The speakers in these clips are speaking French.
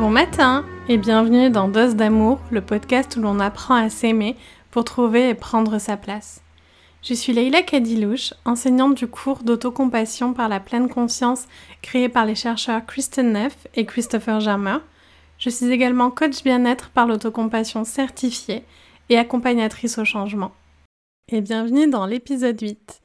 Bon matin et bienvenue dans Dose d'amour, le podcast où l'on apprend à s'aimer pour trouver et prendre sa place. Je suis Leila Kadilouche, enseignante du cours d'autocompassion par la pleine conscience créé par les chercheurs Kristen Neff et Christopher Jammer. Je suis également coach bien-être par l'autocompassion certifiée et accompagnatrice au changement. Et bienvenue dans l'épisode 8.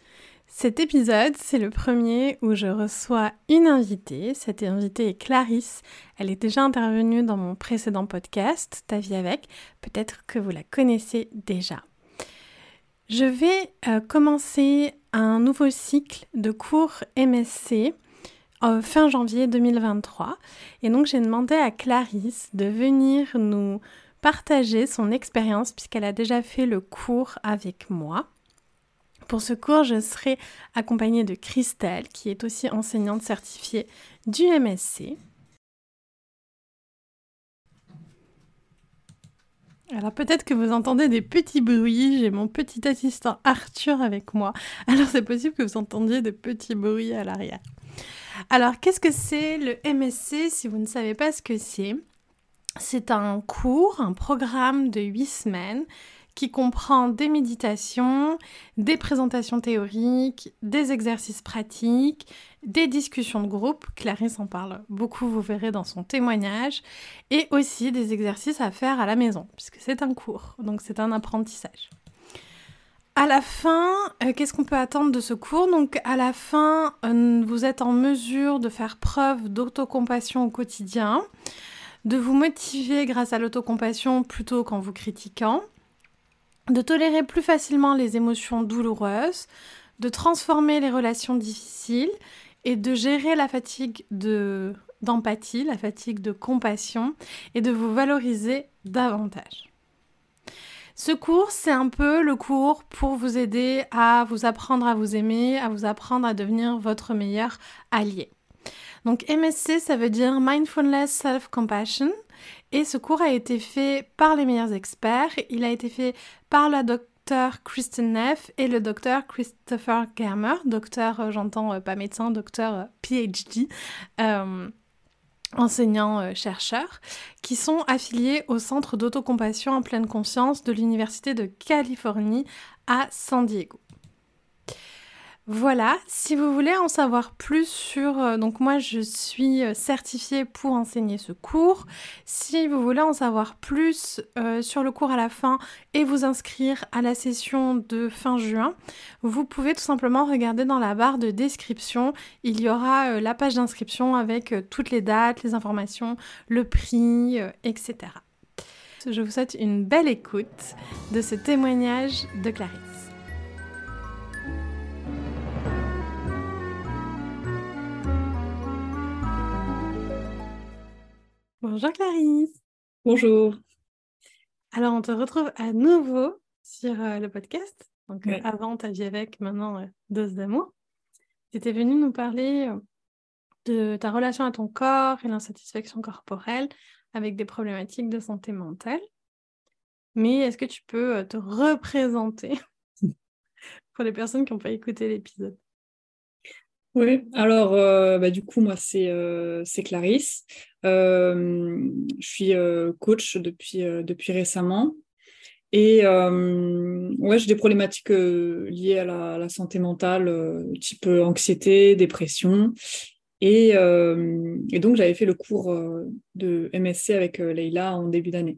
Cet épisode, c'est le premier où je reçois une invitée. Cette invitée est Clarisse. Elle est déjà intervenue dans mon précédent podcast, Ta vie avec. Peut-être que vous la connaissez déjà. Je vais euh, commencer un nouveau cycle de cours MSC euh, fin janvier 2023. Et donc j'ai demandé à Clarisse de venir nous partager son expérience puisqu'elle a déjà fait le cours avec moi. Pour ce cours, je serai accompagnée de Christelle, qui est aussi enseignante certifiée du MSC. Alors peut-être que vous entendez des petits bruits, j'ai mon petit assistant Arthur avec moi, alors c'est possible que vous entendiez des petits bruits à l'arrière. Alors qu'est-ce que c'est le MSC si vous ne savez pas ce que c'est? C'est un cours, un programme de 8 semaines qui comprend des méditations, des présentations théoriques, des exercices pratiques, des discussions de groupe, Clarisse en parle beaucoup, vous verrez dans son témoignage, et aussi des exercices à faire à la maison, puisque c'est un cours, donc c'est un apprentissage. À la fin, euh, qu'est-ce qu'on peut attendre de ce cours? Donc à la fin, euh, vous êtes en mesure de faire preuve d'autocompassion au quotidien, de vous motiver grâce à l'autocompassion plutôt qu'en vous critiquant, de tolérer plus facilement les émotions douloureuses, de transformer les relations difficiles et de gérer la fatigue de d'empathie, la fatigue de compassion et de vous valoriser davantage. Ce cours, c'est un peu le cours pour vous aider à vous apprendre à vous aimer, à vous apprendre à devenir votre meilleur allié. Donc MSC, ça veut dire Mindfulness Self-Compassion. Et ce cours a été fait par les meilleurs experts. Il a été fait par la docteur Kristen Neff et le docteur Christopher Germer. Docteur, euh, j'entends euh, pas médecin, docteur euh, PhD. enseignant-chercheur, qui sont affiliés au Centre d'autocompassion en pleine conscience de l'Université de Californie à San Diego. Voilà, si vous voulez en savoir plus sur... Euh, donc moi je suis euh, certifiée pour enseigner ce cours. Si vous voulez en savoir plus euh, sur le cours à la fin et vous inscrire à la session de fin juin, vous pouvez tout simplement regarder dans la barre de description. Il y aura la page d'inscription avec toutes les dates, les informations, le prix, etc. Je vous souhaite une belle écoute de ce témoignage de Clarisse. Bonjour Clarisse. Bonjour. Alors on te retrouve à nouveau sur euh, le podcast. Donc euh, avant ta vie avec, maintenant euh, dose d'amour. Tu étais venue nous parler de ta relation à ton corps et l'insatisfaction corporelle avec des problématiques de santé mentale. Mais est-ce que tu peux te représenter pour les personnes qui n'ont pas écouté l'épisode? Oui, alors euh, bah, du coup, moi, c'est euh, Clarisse. Euh, je suis coach depuis, depuis récemment. Et ouais, j'ai des problématiques liées à la, santé mentale, type anxiété, dépression. Et, et donc, j'avais fait le cours de MSC avec Leïla en début d'année.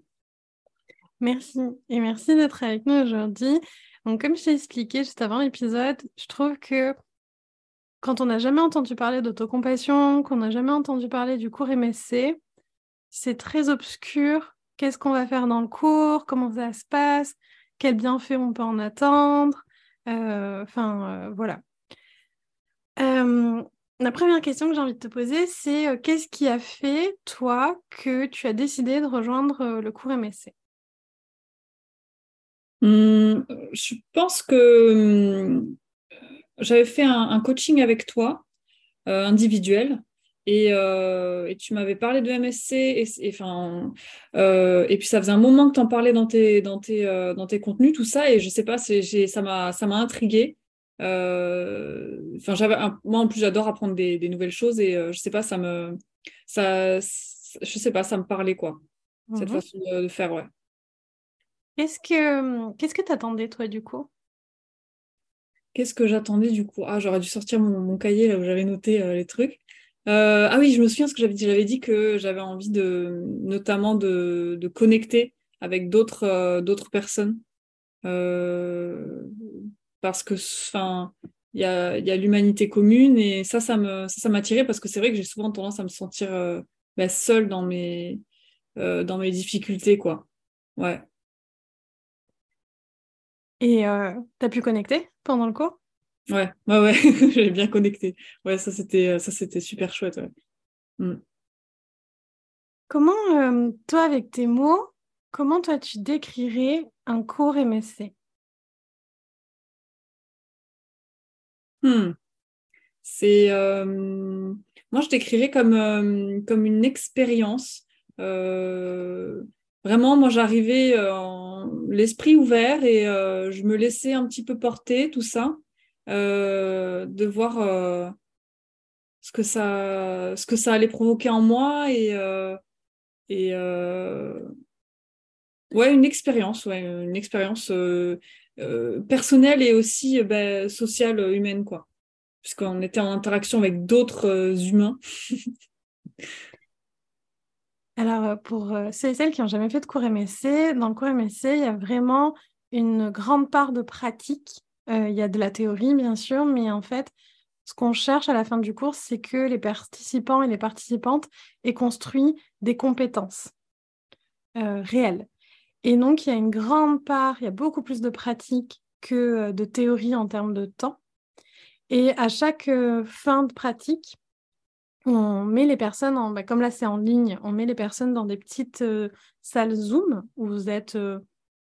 Merci. Et merci d'être avec nous aujourd'hui. Donc, comme je t'ai expliqué juste avant l'épisode, je trouve que quand on n'a jamais entendu parler d'autocompassion, qu'on n'a jamais entendu parler du cours MSC, c'est très obscur. Qu'est-ce qu'on va faire dans le cours? Comment ça se passe? Quels bienfaits on peut en attendre? Euh, Enfin, euh, voilà. Euh, la première question que j'ai envie de te poser, c'est qu'est-ce qui a fait, toi, que tu as décidé de rejoindre le cours MSC mmh, Je pense que mmh, j'avais fait un, coaching avec toi, euh, individuel, euh, et, tu m'avais parlé de MSC, et, et, euh, et puis ça faisait un moment que tu en parlais dans tes, dans, tes, dans tes contenus, tout ça, et je sais pas, ça m'a intrigué. Enfin, j'avais moi en plus j'adore apprendre des, nouvelles choses et je sais pas, ça me ça je sais pas, ça me parlait quoi, cette Mhm. façon de, de faire, ouais. Qu'est-ce que qu'est-ce que t'attendais toi du coup? Qu'est-ce que j'attendais du coup? Ah, j'aurais dû sortir mon, cahier là où j'avais noté euh, les trucs. Euh, ah oui, je me souviens ce que j'avais dit. J'avais dit que j'avais envie de, notamment de, de connecter avec d'autres euh, personnes. Parce que, enfin, il y a, y a l'humanité commune et ça, ça me, ça, parce que c'est vrai que j'ai souvent tendance à me sentir bah, seule dans mes, dans mes difficultés, quoi. Ouais. Et t'as pu connecter? Pendant le cours? Ouais, ouais, ouais, j'ai bien connecté. Ouais, ça c'était, ça c'était super chouette. Ouais. Mm. Comment euh, toi avec tes mots, comment toi tu décrirais un cours MSC? Hmm. C'est, euh, moi je décrirais comme, euh, comme une expérience. Euh, vraiment, moi j'arrivais euh, l'esprit ouvert et euh, je me laissais un petit peu porter tout ça, euh, de voir ce que ça, ce que ça allait provoquer en moi et, ouais, une expérience, ouais, une expérience personnelle et aussi ben, sociale, humaine, quoi. Puisqu'on était en interaction avec d'autres humains. Alors, euh, pour euh, ceux et celles qui n'ont jamais fait de cours MSC, dans le cours MSC, il y a vraiment une grande part de pratique. Euh, il y a de la théorie, bien sûr, mais en fait, ce qu'on cherche à la fin du cours, c'est que les participants et les participantes aient construit des compétences réelles. Et donc, il y a une grande part, il y a beaucoup plus de pratique que de théorie en termes de temps. Et à chaque fin de pratique, on met les personnes, en, bah, comme là c'est en ligne, on met les personnes dans des petites euh, salles Zoom où vous êtes euh,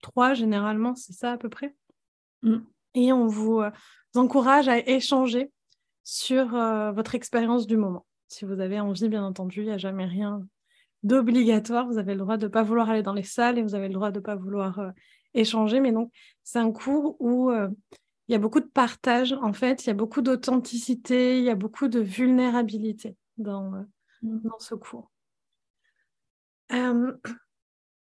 trois généralement, c'est ça à peu près? Mm. Et on vous, euh, vous encourage à échanger sur euh, votre expérience du moment. Si vous avez envie, bien entendu, il n'y a jamais rien d'obligatoire. Vous avez le droit de ne pas vouloir aller dans les salles et vous avez le droit de ne pas vouloir euh, échanger. Mais donc, c'est un cours où euh, il y a beaucoup de partage, en fait, il y a beaucoup d'authenticité, il y a beaucoup de vulnérabilité dans, euh, Mm. dans ce cours. Euh,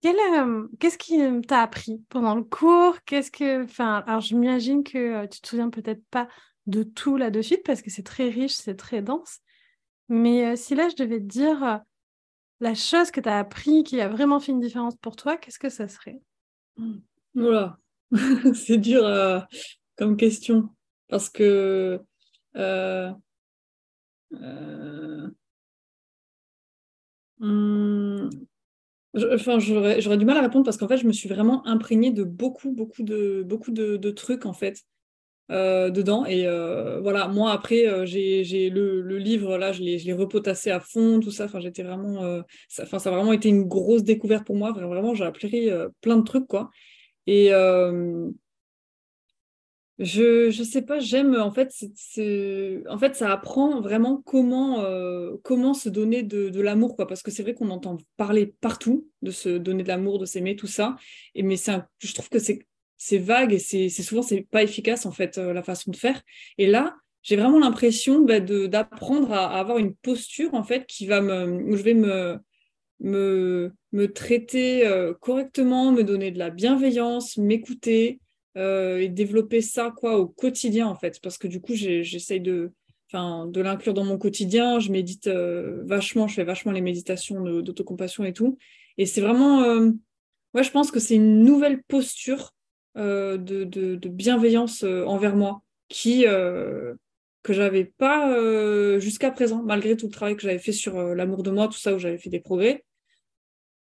quel, euh, qu'est-ce qui euh, t'a appris pendant le cours? Qu'est-ce que, enfin, alors je m'imagine que tu te souviens peut-être pas de tout là de suite parce que c'est très riche, c'est très dense. Mais si là je devais te dire la chose que tu as appris qui a vraiment fait une différence pour toi, qu'est-ce que ça serait? Voilà, c'est dur euh, comme question. Parce que euh, hum, je- enfin, j'aurais, du mal à répondre parce qu'en fait, je me suis vraiment imprégnée de beaucoup, beaucoup de, trucs en fait. euh, dedans. Et euh, voilà, moi après, euh, j'ai, le, livre, là, je l'ai, repotassé à fond, tout ça. Euh, ça, a vraiment été une grosse découverte pour moi. Vraiment, j'ai appris euh, plein de trucs, euh, je, je sais pas, j'aime, en fait, en fait, ça apprend vraiment comment, euh, comment se donner de, l'amour, quoi. Parce que c'est vrai qu'on entend parler partout de se donner de l'amour, de s'aimer, tout ça. Et mais c'est je trouve que c'est vague et c'est souvent c'est pas efficace en fait euh, la façon de faire. Et là, j'ai vraiment l'impression bah, d'apprendre à, avoir une posture en fait qui va me où je vais me me me traiter euh, correctement, me donner de la bienveillance, m'écouter euh, et développer ça quoi au quotidien en fait parce que du coup j'essaye de enfin de l'inclure dans mon quotidien, je médite euh, vachement, je fais vachement les méditations d'autocompassion et tout et c'est vraiment euh, ouais, je pense que c'est une nouvelle posture euh, de, de, de bienveillance envers moi qui que j'avais pas jusqu'à présent, malgré tout le travail que j'avais fait sur l'amour de moi, tout ça, où j'avais fait des progrès.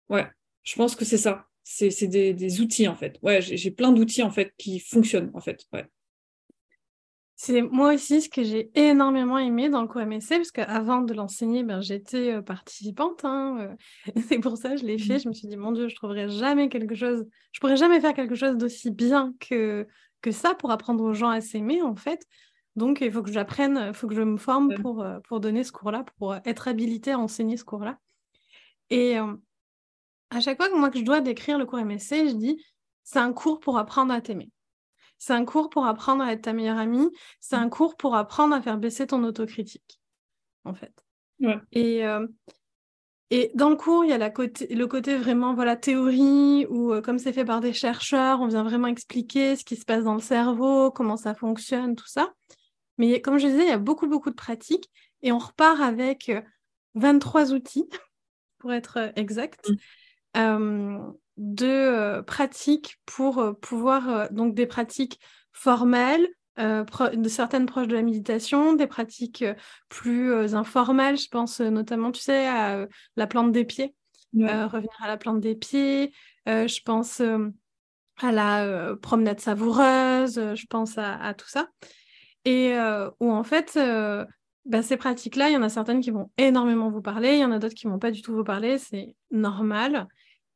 Ouais, je pense que c'est ça. C'est c'est des, des outils, en fait. Ouais, j'ai j'ai plein d'outils, en fait, qui fonctionnent, en fait. Ouais. C'est moi aussi ce que j'ai énormément aimé dans le cours MSC, parce qu'avant de l'enseigner, ben, j'étais euh, participante. hein, euh, c'est pour ça que je l'ai fait. Je me suis dit, mon Dieu, je trouverai jamais quelque chose, je pourrais jamais faire quelque chose d'aussi bien que, que ça pour apprendre aux gens à s'aimer, en fait. Donc, il faut que j'apprenne, il faut que je me forme pour, euh, pour donner ce cours-là, pour être habilitée à enseigner ce cours-là. Et euh, à chaque fois que moi que je dois décrire le cours MSC, je dis, c'est un cours pour apprendre à t'aimer. C'est un cours pour apprendre à être ta meilleure amie. C'est un cours pour apprendre à faire baisser ton autocritique, en fait. Ouais. Et, euh, Et dans le cours, il y a la côté, le côté vraiment voilà théorie, où euh, comme c'est fait par des chercheurs, on vient vraiment expliquer ce qui se passe dans le cerveau, comment ça fonctionne, tout ça. Mais comme je disais, il y a beaucoup, beaucoup de pratiques. Et on repart avec 23 outils, pour être exact, mmh. De pratiques pour pouvoir, donc des pratiques formelles, euh, de certaines proches de la méditation, des pratiques euh, plus euh, informelles. Je pense notamment, tu sais, à la plante des pieds, revenir à la plante des pieds. je pense à la promenade savoureuse, je pense à, tout ça. Et où en fait, bah, ces pratiques-là, il y en a certaines qui vont énormément vous parler, il y en a d'autres qui vont pas du tout vous parler, c'est normal.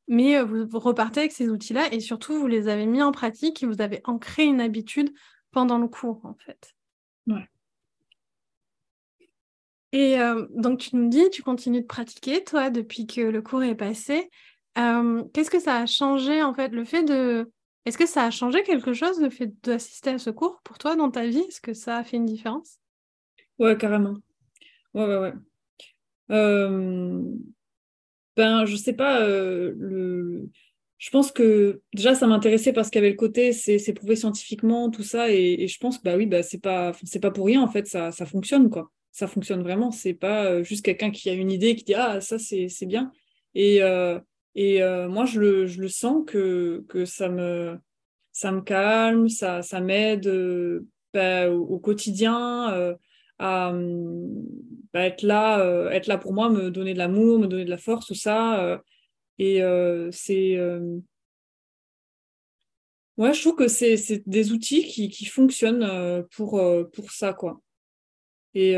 Mais vous, vous, repartez avec ces outils-là et surtout, vous les avez mis en pratique et vous avez ancré une habitude pendant le cours, en fait. Ouais. Et euh, donc, tu nous dis, tu continues de pratiquer, toi, depuis que le cours est passé. Euh, qu'est-ce que ça a changé, en fait, le fait de... Est-ce que ça a changé quelque chose, le fait d'assister à ce cours, pour toi, dans ta vie? Est-ce que ça a fait une différence? Ouais, carrément. Ouais, ouais, ouais. Euh... Ben, je sais pas, euh, le je pense que déjà ça m'intéressait parce qu'il y avait le côté c'est prouvé scientifiquement tout ça et, je pense que bah oui bah c'est pas pas pour rien en fait ça, ça fonctionne quoi. Ça fonctionne vraiment c'est pas euh, juste quelqu'un qui a une idée qui dit ah ça c'est bien. Et euh, et moi je le, je le sens que, que ça me ça me calme ça ça m'aide bah, au, quotidien à bah, être là être là pour moi me donner de l'amour me donner de la force tout ça et euh, c'est. Euh, ouais, je trouve que c'est des outils qui, qui fonctionnent euh, pour, pour ça, quoi. Et,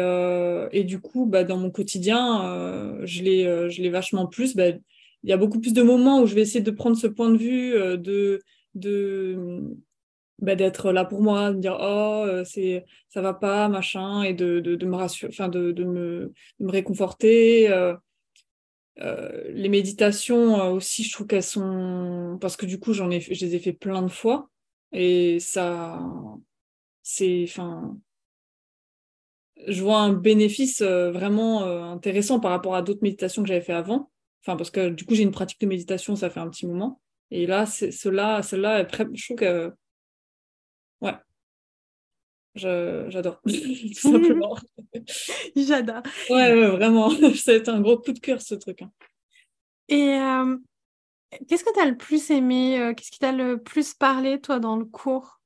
et du coup, bah, dans mon quotidien, je l'ai vachement plus. Bah, il y a beaucoup plus de moments où je vais essayer de prendre ce point de vue, de, de, bah, d'être là pour moi, de dire oh c'est ça va pas machin et de, de, me rassurer, enfin de, de, me, me réconforter. Euh, les méditations euh, aussi, je trouve qu'elles sont parce que du coup j'en ai, je les ai fait plein de fois et ça, c'est, enfin, je vois un bénéfice euh, vraiment intéressant par rapport à d'autres méditations que j'avais fait avant. Enfin, parce que du coup j'ai une pratique de méditation, ça fait un petit moment. Et là, cela, celle-là, je trouve que, ouais, j'adore, simplement. j'adore. Ouais, ouais, vraiment. C'est un gros coup de cœur, ce truc. Hein. Et euh, qu'est-ce que tu as le plus aimé euh, Qu'est-ce qui t'a le plus parlé, toi, dans le cours?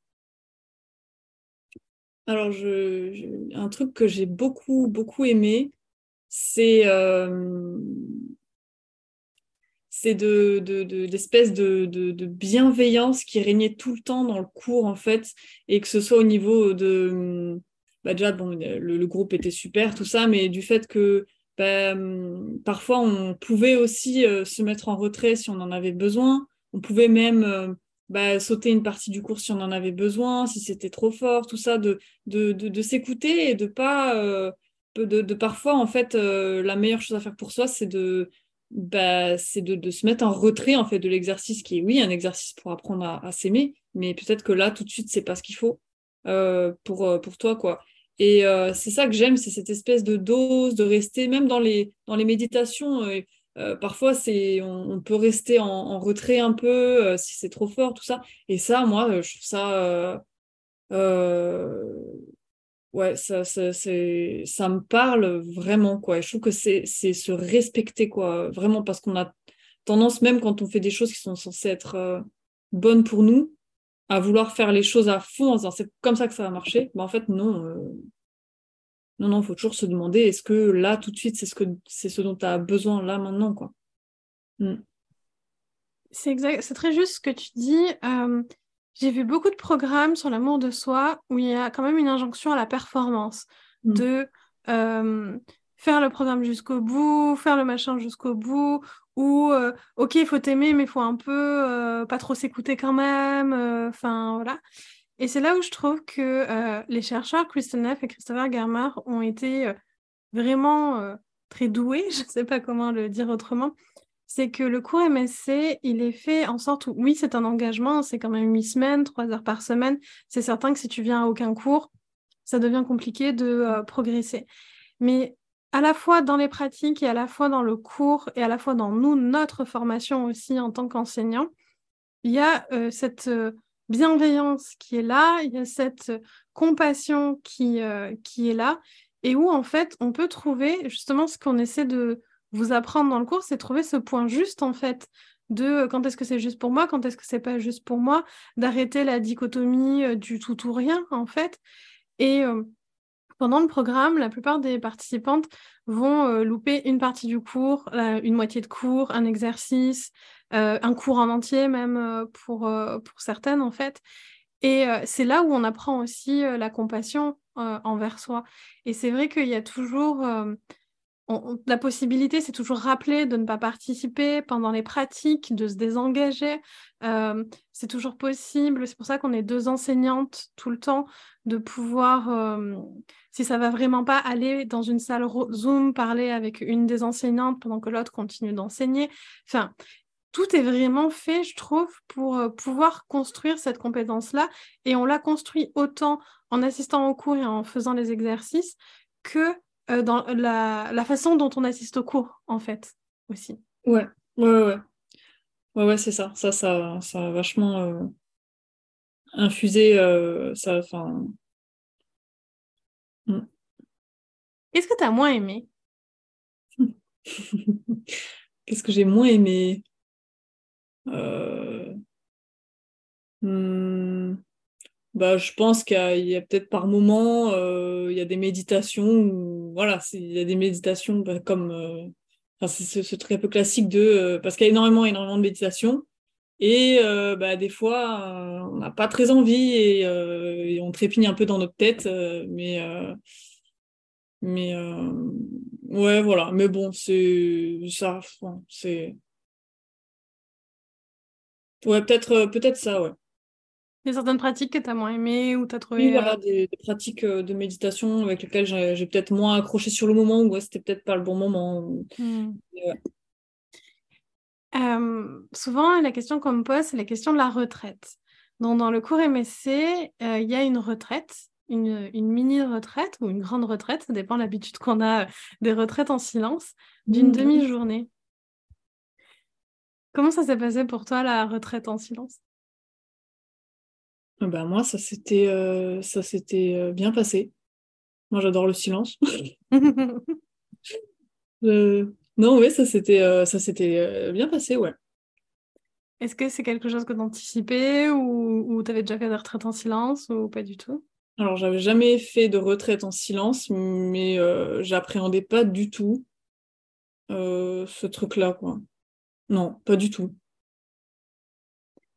Alors, je, un truc que j'ai beaucoup, beaucoup aimé, c'est euh, c'est de, de, l'espèce de, de, bienveillance qui régnait tout le temps dans le cours, en fait, et que ce soit au niveau de... Bah déjà, bon, le, groupe était super, tout ça, mais du fait que bah, parfois on pouvait aussi euh, se mettre en retrait si on en avait besoin, on pouvait même euh, bah, sauter une partie du cours si on en avait besoin, si c'était trop fort, tout ça, de, de, de, s'écouter et de pas... Euh, de, de, parfois, en fait, la meilleure chose à faire pour soi, c'est de bah, c'est de, de, se mettre en retrait en fait de l'exercice qui est oui un exercice pour apprendre à, s'aimer mais peut-être que là tout de suite c'est pas ce qu'il faut euh, pour euh, pour toi quoi. Et euh, c'est ça que j'aime c'est cette espèce de dose de rester même dans les dans les méditations parfois c'est on, peut rester en, en retrait un peu si c'est trop fort tout ça. Et ça moi je trouve ça ouais, ça, ça, ça me parle vraiment, quoi. Et je trouve que c'est se respecter, quoi. Vraiment, parce qu'on a tendance, même quand on fait des choses qui sont censées être euh, bonnes pour nous, à vouloir faire les choses à fond en disant c'est comme ça que ça va marcher. Mais en fait, non. Euh, non, non, il faut toujours se demander est-ce que là, tout de suite, c'est ce, que, c'est ce dont tu as besoin là, maintenant, quoi. Mm. C'est exact, c'est très juste ce que tu dis. J'ai vu beaucoup de programmes sur l'amour de soi où il y a quand même une injonction à la performance, mm. de euh, faire le programme jusqu'au bout, faire le machin jusqu'au bout, ou euh, ok, il faut t'aimer, mais il faut un peu euh, pas trop s'écouter quand même. Enfin, voilà. Et c'est là où je trouve que les chercheurs Kristen Neff et Christopher Germer ont été vraiment très doués, je ne sais pas comment le dire autrement, c'est que le cours MSC, il est fait en sorte oui, c'est un engagement, c'est quand même huit semaines, trois heures par semaine. C'est certain que si tu viens à aucun cours, ça devient compliqué de euh, progresser. Mais à la fois dans les pratiques et à la fois dans le cours et à la fois dans nous, notre formation aussi en tant qu'enseignant, il y a euh, cette euh, bienveillance qui est là, il y a cette compassion qui, qui est là, et où en fait on peut trouver justement ce qu'on essaie de vous apprendre dans le cours, c'est trouver ce point juste en fait de quand est-ce que c'est juste pour moi, quand est-ce que c'est pas juste pour moi, d'arrêter la dichotomie du tout ou rien en fait. Et pendant le programme, la plupart des participantes vont euh, louper une partie du cours, euh, une moitié de cours, un exercice, euh, un cours en entier même pour, pour certaines en fait. Et c'est là où on apprend aussi la compassion envers soi. Et c'est vrai qu'il y a toujours la possibilité, c'est toujours rappeler de ne pas participer pendant les pratiques, de se désengager. Euh, c'est toujours possible. C'est pour ça qu'on est deux enseignantes tout le temps, de pouvoir, euh, si ça va vraiment pas, aller dans une salle Zoom, parler avec une des enseignantes pendant que l'autre continue d'enseigner. Enfin, tout est vraiment fait, je trouve, pour euh, pouvoir construire cette compétence-là. Et on l'a construit autant en assistant au cours et en faisant les exercices que euh, dans la, la, façon dont on assiste au cours, en fait, aussi. Ouais, ouais, ouais. Ouais, ouais, c'est ça. Ça, ça, ça a vachement euh, infusé euh, ça. Enfin. Mm. Qu'est-ce que tu as moins aimé? Qu'est-ce que j'ai moins aimé? Euh... Bah, je pense qu'il y a, peut-être par moment, euh, il y a des méditations, où, voilà, il y a des méditations bah, comme, euh, c'est ce, truc un peu classique de, euh, parce qu'il y a énormément, énormément de méditations, et bah, des fois, on n'a pas très envie et, on trépigne un peu dans notre tête, mais, mais ouais, voilà, mais bon, c'est ça, c'est, ouais, peut-être, peut-être ça, ouais. Il y a certaines pratiques que tu as moins aimées ou tu as trouvé. Oui, voilà, euh, des, pratiques euh, de méditation avec lesquelles j'ai peut-être moins accroché sur le moment ou c'était peut-être pas le bon moment. Hmm. Euh, souvent, la question qu'on me pose, c'est la question de la retraite. Donc, dans le cours MSC, il y a une retraite, une, une mini-retraite ou une grande retraite, ça dépend de l'habitude qu'on a des retraites en silence, d'une hmm. demi-journée. Comment ça s'est passé pour toi, la retraite en silence? Bah, moi, ça s'était euh, ça s'était euh, bien passé. Moi, j'adore le silence. Non, oui, ça s'était euh, ça s'était bien passé, ouais. Est-ce que c'est quelque chose que tu anticipais ou, ou tu avais déjà fait des retraites en silence ou pas du tout? Alors, j'avais jamais fait de retraite en silence, mais j'appréhendais pas du tout ce truc-là, quoi. Non, pas du tout.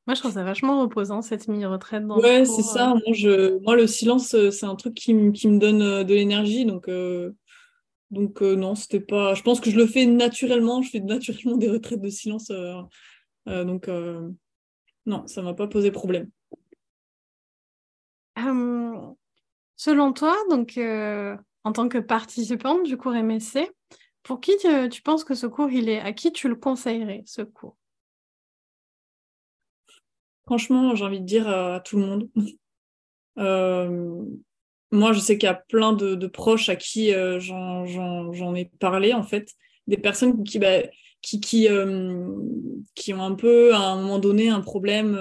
Moi, je trouve ça vachement reposant, cette mini-retraite. Ouais, c'est ça. Euh. Moi, je... Moi, le silence, euh, c'est un truc qui, qui me donne euh, de l'énergie. Donc, donc non, c'était pas. Je pense que je le fais naturellement. Je fais naturellement des retraites de silence. donc, non, ça m'a pas posé problème. selon toi, donc, en tant que participante du cours MSC, pour qui tu penses que ce cours, il est À qui tu le conseillerais, ce cours? Franchement, j'ai envie de dire à, tout le monde. Euh, moi, je sais qu'il y a plein de, proches à qui euh, j'en ai parlé, en fait. Des personnes qui, bah, qui, euh, ont un peu, à un moment donné, un problème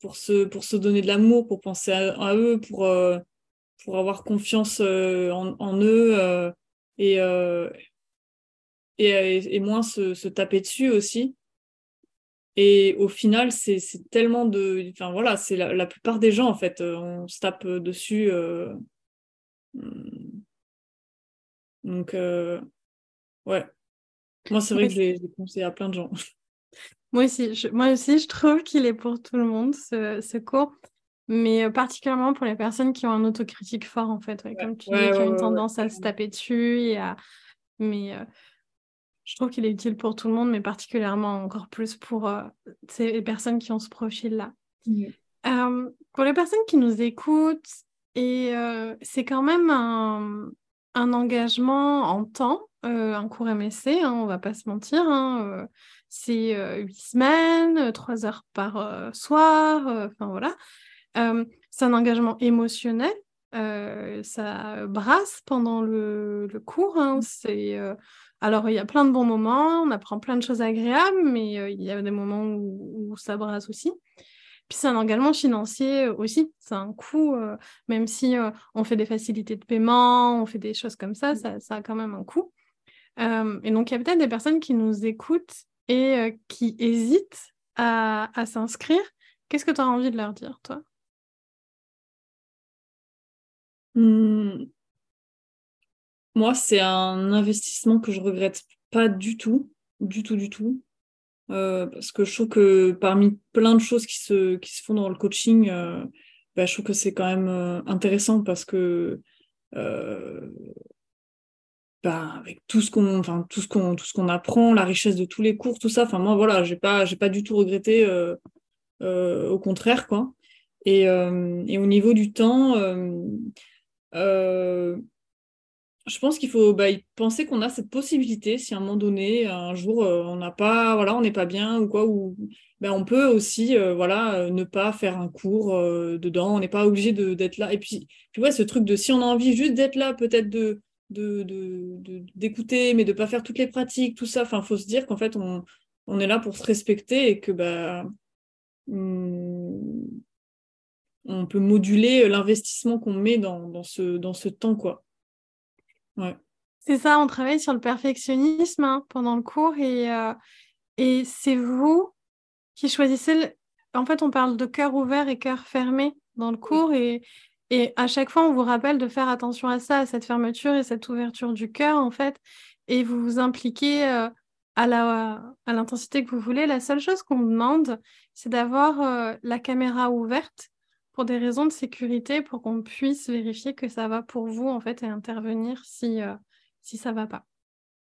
pour, se, donner de l'amour, pour penser à, eux, pour, avoir confiance en, eux et, et, et, moins se taper dessus aussi. Et au final, c'est tellement de. Enfin voilà, c'est la, plupart des gens, en fait, euh, on se tape dessus. Euh, hmm. Donc, euh, ouais. Moi, c'est vrai que je l'ai conseillé à plein de gens. Moi aussi, je, moi aussi, je trouve qu'il est pour tout le monde, ce, ce, cours. Mais particulièrement pour les personnes qui ont un autocritique fort, en fait. Comme tu dis, qui ont une tendance à se taper dessus. Et à... Mais je trouve qu'il est utile pour tout le monde, mais particulièrement encore plus pour euh, ces personnes qui ont ce profil-là. Euh, pour les personnes qui nous écoutent, et euh, c'est quand même un, engagement en temps, un cours MSC, hein, on va pas se mentir. Hein, c'est huit semaines, trois heures par soir, enfin voilà. c'est un engagement émotionnel ça brasse pendant le, cours. Hein. C'est, alors, il y a plein de bons moments, on apprend plein de choses agréables, mais il y a des moments où, ça brasse aussi. Puis c'est un engagement financier aussi, c'est un coût, même si on fait des facilités de paiement, on fait des choses comme ça, mmh. ça, a quand même un coût. et donc, il y a peut-être des personnes qui nous écoutent et qui hésitent à, à s'inscrire. Qu'est-ce que tu as envie de leur dire, toi? Mmh. Moi, c'est un investissement que je regrette pas du tout, du tout, du tout. Euh, parce que je trouve que parmi plein de choses qui se, qui se font dans le coaching, euh, bah, je trouve que c'est quand même euh, intéressant parce que bah, avec tout ce qu'on tout ce qu'on tout ce qu'on apprend la richesse de tous les cours tout ça enfin moi voilà j'ai pas pas du tout regretté au contraire quoi et, et au niveau du temps je pense qu'il faut bah, penser qu'on a cette possibilité si à un moment donné, un jour, euh, on n'a pas, voilà, on n'est pas bien ou quoi, ou ben, on peut aussi, euh, voilà, euh, ne pas faire un cours dedans. On n'est pas obligé d'être là. Et puis, tu vois, ce truc de si on a envie juste d'être là, peut-être de d'écouter, mais de pas faire toutes les pratiques, tout ça. Enfin, faut se dire qu'en fait, on, est là pour se respecter et que bah, on peut moduler l'investissement qu'on met dans, dans, ce, dans ce temps, quoi. C'est ça, on travaille sur le perfectionnisme hein, pendant le cours et, euh, et c'est vous qui choisissez. En fait, on parle de cœur ouvert et cœur fermé dans le cours et, et à chaque fois, on vous rappelle de faire attention à ça, à cette fermeture et cette ouverture du cœur, en fait, et vous vous impliquez euh, à la, à l'intensité que vous voulez. La seule chose qu'on demande, c'est d'avoir euh, la caméra ouverte pour des raisons de sécurité, pour qu'on puisse vérifier que ça va pour vous, en fait, et intervenir si, euh, si ça va pas.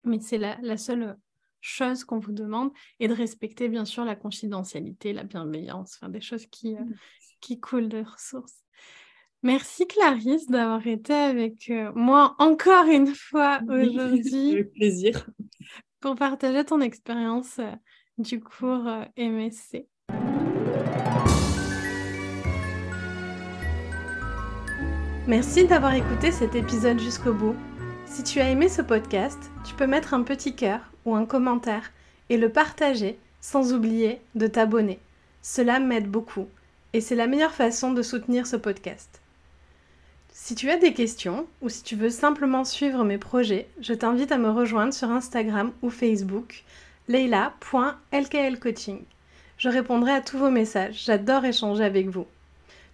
Mais c'est la, la, seule chose qu'on vous demande, et de respecter, bien sûr, la confidentialité, la bienveillance, enfin, des choses qui, euh, mmh. qui coulent de ressources. Merci Clarisse d'avoir été avec euh, moi encore une fois aujourd'hui. Avec plaisir. Pour partager ton expérience du cours MSC. Merci d'avoir écouté cet épisode jusqu'au bout. Si tu as aimé ce podcast, tu peux mettre un petit cœur ou un commentaire et le partager sans oublier de t'abonner. Cela m'aide beaucoup et c'est la meilleure façon de soutenir ce podcast. Si tu as des questions ou si tu veux simplement suivre mes projets, je t'invite à me rejoindre sur Instagram ou Facebook leila.lklcoaching. Je répondrai à tous vos messages, j'adore échanger avec vous.